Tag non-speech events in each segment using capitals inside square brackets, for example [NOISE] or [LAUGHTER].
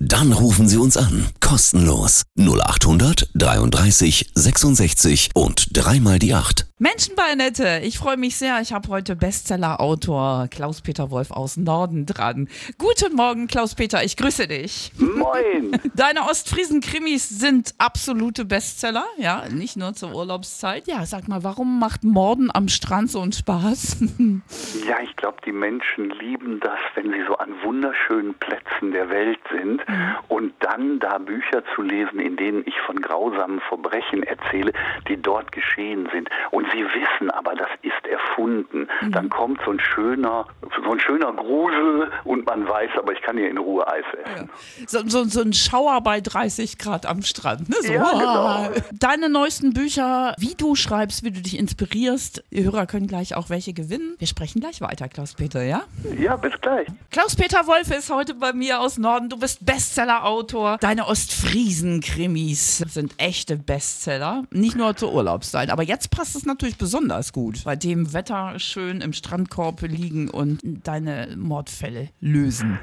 Dann rufen Sie uns an. Kostenlos. 0800 33 66 und dreimal die 8. Menschen bei Annette, ich freue mich sehr. Ich habe heute Bestseller-Autor Klaus-Peter Wolf aus Norden dran. Guten Morgen, Klaus-Peter, ich grüße dich. Moin. [LAUGHS] Deine Ostfriesen-Krimis sind absolute Bestseller, ja, nicht nur zur Urlaubszeit. Ja, sag mal, warum macht Morden am Strand so einen Spaß? Ja, ich glaube, die Menschen lieben das, wenn sie so an wunderschönen Plätzen der Welt sind und dann da Bücher zu lesen, in denen ich von grausamen Verbrechen erzähle, die dort geschehen sind. Und sie wissen aber, das ist erfunden. Dann kommt so ein schöner, so ein schöner Grusel und man weiß, aber ich kann hier in Ruhe Eis essen. so, so, so ein Schauer bei 30 Grad am Strand. Ne? So, Ja, genau. Deine neuesten Bücher, wie du schreibst, wie du dich inspirierst. Die Hörer können gleich auch welche gewinnen. Wir sprechen gleich weiter, Klaus-Peter, ja? Ja, bis gleich. Klaus-Peter Wolf ist heute bei mir aus Norden. Du bist Bestseller-Autor. Deine Ostfriesen-Krimis sind echte Bestseller. Nicht nur zur Urlaubszeit. Aber jetzt passt es natürlich besonders gut. Bei dem Wetter schön im Strandkorb liegen und deine Mordfälle lösen.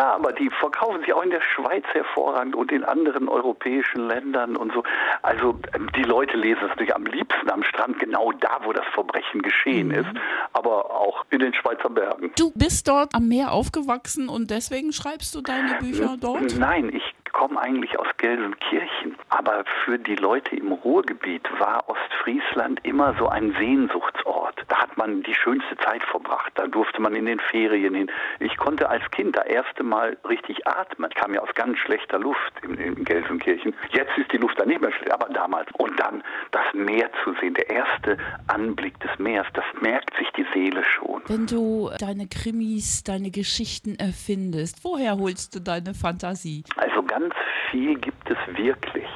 Ja, aber die verkaufen sich auch in der Schweiz hervorragend und in anderen europäischen Ländern und so. Also ähm, die Leute lesen es natürlich am liebsten am Strand, genau da, wo das Verbrechen geschehen ist, aber auch in den Schweizer Bergen. Du bist dort am Meer aufgewachsen und deswegen schreibst du deine Bücher dort? Nein, ich komme eigentlich aus Gelsenkirchen, aber für die Leute im Ruhrgebiet war Ostfriesland immer so ein Sehnsuchtsort. Da hat man die schönste Zeit verbracht, da durfte man in den Ferien hin. Ich konnte als Kind das erste Mal richtig atmen. Ich kam ja aus ganz schlechter Luft in, in Gelsenkirchen. Jetzt ist die Luft da nicht mehr schlecht, aber damals. Und dann das Meer zu sehen, der erste Anblick des Meeres, das merkt sich die Seele schon. Wenn du deine Krimis, deine Geschichten erfindest, woher holst du deine Fantasie? Also ganz viel gibt es wirklich.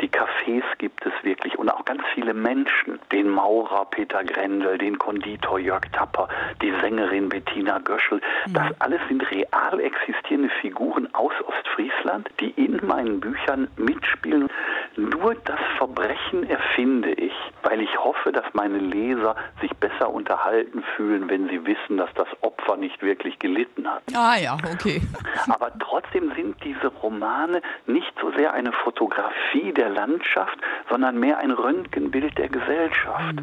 Die Cafés gibt es wirklich und auch ganz viele Menschen. Den Maurer Peter Grendel, den Konditor Jörg Tapper, die Sängerin Bettina Göschel. Das alles sind real existierende Figuren aus Ostfriesland, die in meinen Büchern mitspielen. Nur das Verbrechen erfinde ich, weil ich hoffe, dass meine Leser sich besser unterhalten fühlen, wenn sie wissen, dass das Opfer nicht wirklich gelitten hat. Ah ja, okay. [LAUGHS] Aber trotzdem sind diese Romane nicht so sehr eine Fotografie der Landschaft, sondern mehr ein Röntgenbild der Gesellschaft.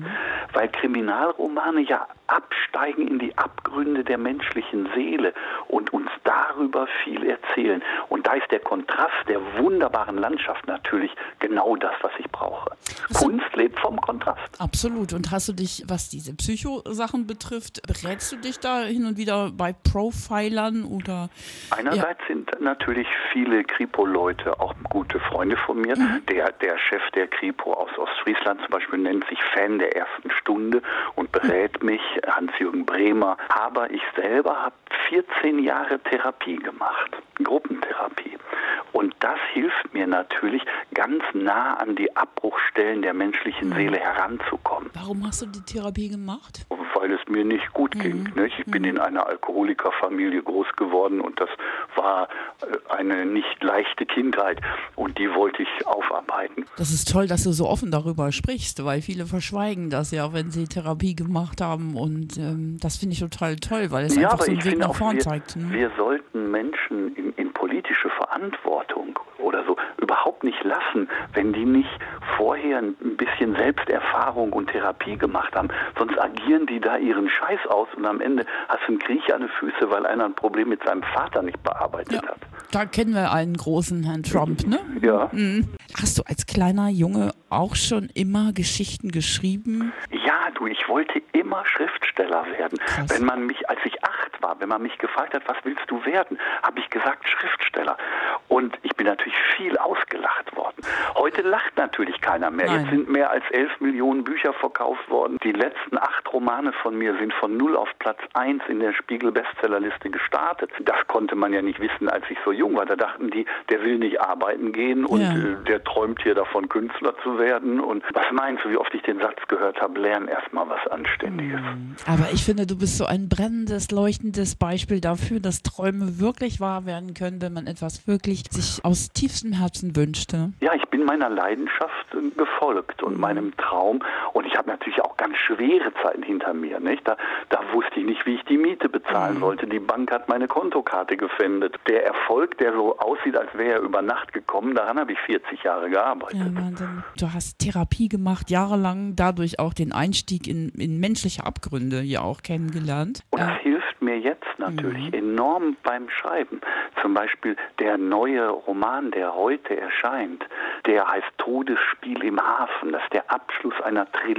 Weil Kriminalromane ja absteigen in die Abgründe der menschlichen Seele und uns darüber viel erzählen. Und da ist der Kontrast der wunderbaren Landschaft natürlich genau das, was ich brauche. Du- Kunst lebt vom Kontrast. Absolut. Und hast du dich, was diese Psycho-Sachen betrifft, berätst du dich da hin und wieder bei Profilern oder? Einerseits sind natürlich viele Kripo-Leute auch gute Freunde von mir. Der, der Chef der Kripo aus Ostfriesland zum Beispiel nennt sich Fan der ersten Stunde und berät mich, Hans-Jürgen Bremer. Aber ich selber habe 14 Jahre Therapie gemacht, Gruppentherapie. Und das hilft mir natürlich, ganz nah an die Abbruchstellen der menschlichen Seele heranzukommen Warum hast du die Therapie gemacht? Weil es mir nicht gut ging. Nicht? Ich bin in einer Alkoholikerfamilie groß geworden und das war äh, eine nicht leichte Kindheit und die wollte ich aufarbeiten. Das ist toll, dass du so offen darüber sprichst, weil viele verschweigen das ja, wenn sie Therapie gemacht haben. Und ähm, das finde ich total toll, weil es ja, einfach so einen Weg nach vorn wir, zeigt. Ne? wir sollten Menschen in, in politische Verantwortung oder so überhaupt nicht lassen, wenn die nicht vorher ein bisschen Selbsterfahrung und Therapie gemacht haben. Sonst agieren die da ihren Scheiß aus und am Ende hast du einen Krieg an den Füße, weil einer ein Problem mit seinem Vater nicht bearbeitet Ja. hat. Da kennen wir einen großen Herrn Trump, ne? Ja. Hast du als kleiner Junge auch schon immer Geschichten geschrieben? Ja, du, ich wollte immer Schriftsteller werden. Krass. Wenn man mich, als ich acht war, wenn man mich gefragt hat, was willst du werden, habe ich gesagt Schriftsteller. Und ich bin natürlich viel ausgelacht worden. Heute lacht natürlich keiner mehr. Nein. Jetzt sind mehr als elf Millionen Bücher verkauft worden. Die letzten acht Romane von mir sind von null auf Platz eins in der Spiegel-Bestsellerliste gestartet. Das konnte man ja nicht wissen, als ich so jung war. Da dachten die, der will nicht arbeiten gehen und Ja. äh, der träumt hier davon, Künstler zu werden. Und was meinst du, wie oft ich den Satz gehört habe, lern erstmal was Anständiges. Aber ich finde, du bist so ein brennendes, leuchtendes Beispiel dafür, dass Träume wirklich wahr werden können, wenn man etwas wirklich sich aus tiefstem Herzen wünschte. Ja, ich bin meiner Leidenschaft äh, gefolgt und meinem Traum. Und ich habe natürlich auch ganz schwere Zeiten hinter mir. Nicht? Da, da wusste ich nicht, wie ich die Miete bezahlen Mhm. sollte. Die Bank hat meine Kontokarte gefändet. Der Erfolg, der so aussieht, als wäre er über Nacht gekommen, daran habe ich 40 Jahre gearbeitet. Ja, Wahnsinn. Du hast Therapie gemacht, jahrelang, dadurch auch den Einstieg in, in menschliche Abgründe hier auch kennengelernt. Und das Äh, hilft mir jetzt natürlich enorm beim Schreiben. Zum Beispiel der neue Roman, der heute erscheint, der heißt Todesspiel im Hafen. Das ist der Abschluss einer Trilogie.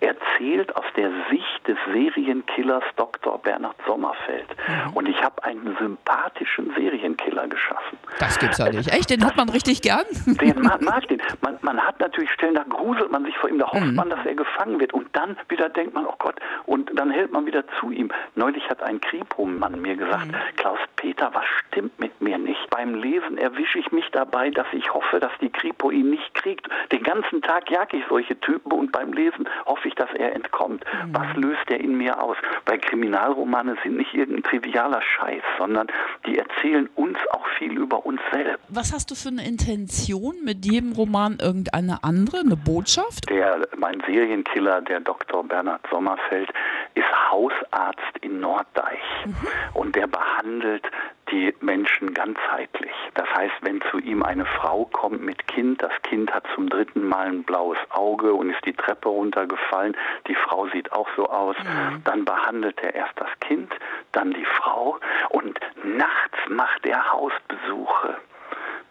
Erzählt aus der Sicht des Serienkillers Dr. Bernhard Sommerfeld. Und ich habe einen sympathischen Serienkiller geschaffen. das gibt's ja nicht. Echt, den hat man richtig gern? Den man mag den. Man, man hat natürlich Stellen, da gruselt man sich vor ihm, da hofft man, dass er gefangen wird. Und dann wieder denkt man, oh Gott, und dann hält man wieder zu ihm. Neulich hat ein Kripo-Mann mir gesagt, Klaus Peter, was stimmt mit mir nicht? Beim Lesen erwische ich mich dabei, dass ich hoffe, dass die Kripo ihn nicht kriegt. Den ganzen Tag jag ich solche Typen und beim Lesen hoffe ich, dass er entkommt. Was löst er in mir aus? Bei Kriminalromanen sind nicht irgendein trivialer Scheiß, sondern die erzählen uns auch viel über uns selbst. Was hast du für eine Intention mit jedem Roman? Irgendeine andere, eine Botschaft? Der, mein Serienkiller, der Dr. Bernhard Sommerfeld, ist Hausarzt in Norddeich und der behandelt die Menschen ganzheitlich. Das heißt, wenn zu ihm eine Frau kommt mit Kind, das Kind hat zum dritten Mal ein blaues Auge und ist die Treppe runtergefallen, die Frau sieht auch so aus, dann behandelt er erst das Kind, dann die Frau und nachts macht er Hausbesuche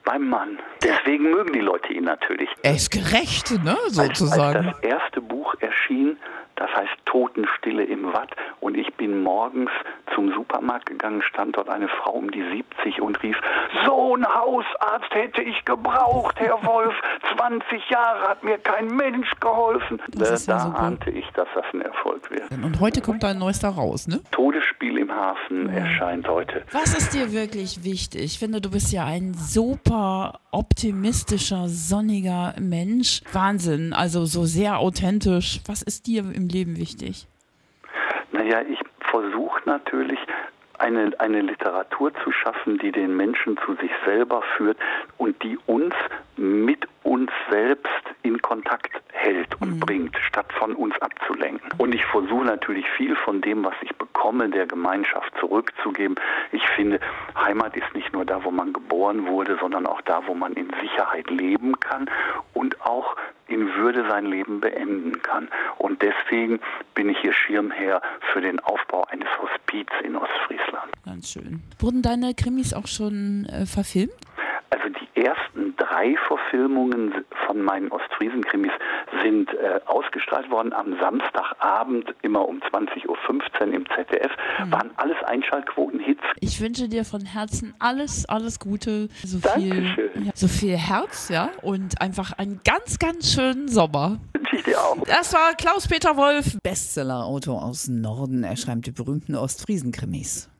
beim Mann. Deswegen mögen die Leute ihn natürlich. Er ist gerecht, ne, Als, sozusagen. als das erste Buch erschien, das heißt Totenstille im Watt, und ich bin morgens zum Supermarkt gegangen, stand dort eine Frau um die 70 und rief, so ein Hausarzt hätte ich gebraucht, Herr Wolf, 20 Jahre hat mir kein Mensch geholfen. Das Da- ist ja da super. ahnte ich, dass das ein Erfolg wird. Und heute kommt dein neuester raus, ne? Todesspiel im Hafen erscheint heute. Was ist dir wirklich wichtig? Ich finde, du bist ja ein super optimistischer, sonniger Mensch. Wahnsinn, also so sehr authentisch. Was ist dir im Leben wichtig? Naja, ich versuche natürlich eine, eine Literatur zu schaffen, die den Menschen zu sich selber führt und die uns mit uns selbst in Kontakt hält und bringt, statt von uns abzulenken. Und ich versuche natürlich viel von dem, was ich bekomme, der Gemeinschaft zurückzugeben. Ich finde, Heimat ist nicht nur da, wo man geboren wurde, sondern auch da, wo man in Sicherheit leben kann und auch in Würde sein Leben beenden kann. Und deswegen bin ich hier Schirmherr für den Aufbau eines Hospiz in Ostfriesland. Ganz schön. Wurden deine Krimis auch schon äh, verfilmt? Also die ersten drei Verfilmungen von meinen Ostfriesen-Krimis sind äh, ausgestrahlt worden am Samstagabend, immer um 20.15 Uhr im ZDF. Waren alles Einschaltquoten-Hits. Ich wünsche dir von Herzen alles, alles Gute. So Dankeschön. viel, ja, so viel Herz, ja, und einfach einen ganz, ganz schönen Sommer. Wünsche ich dir auch. Das war Klaus-Peter Wolf, Bestseller-Autor aus Norden. Er schreibt die berühmten Ostfriesen-Krimis.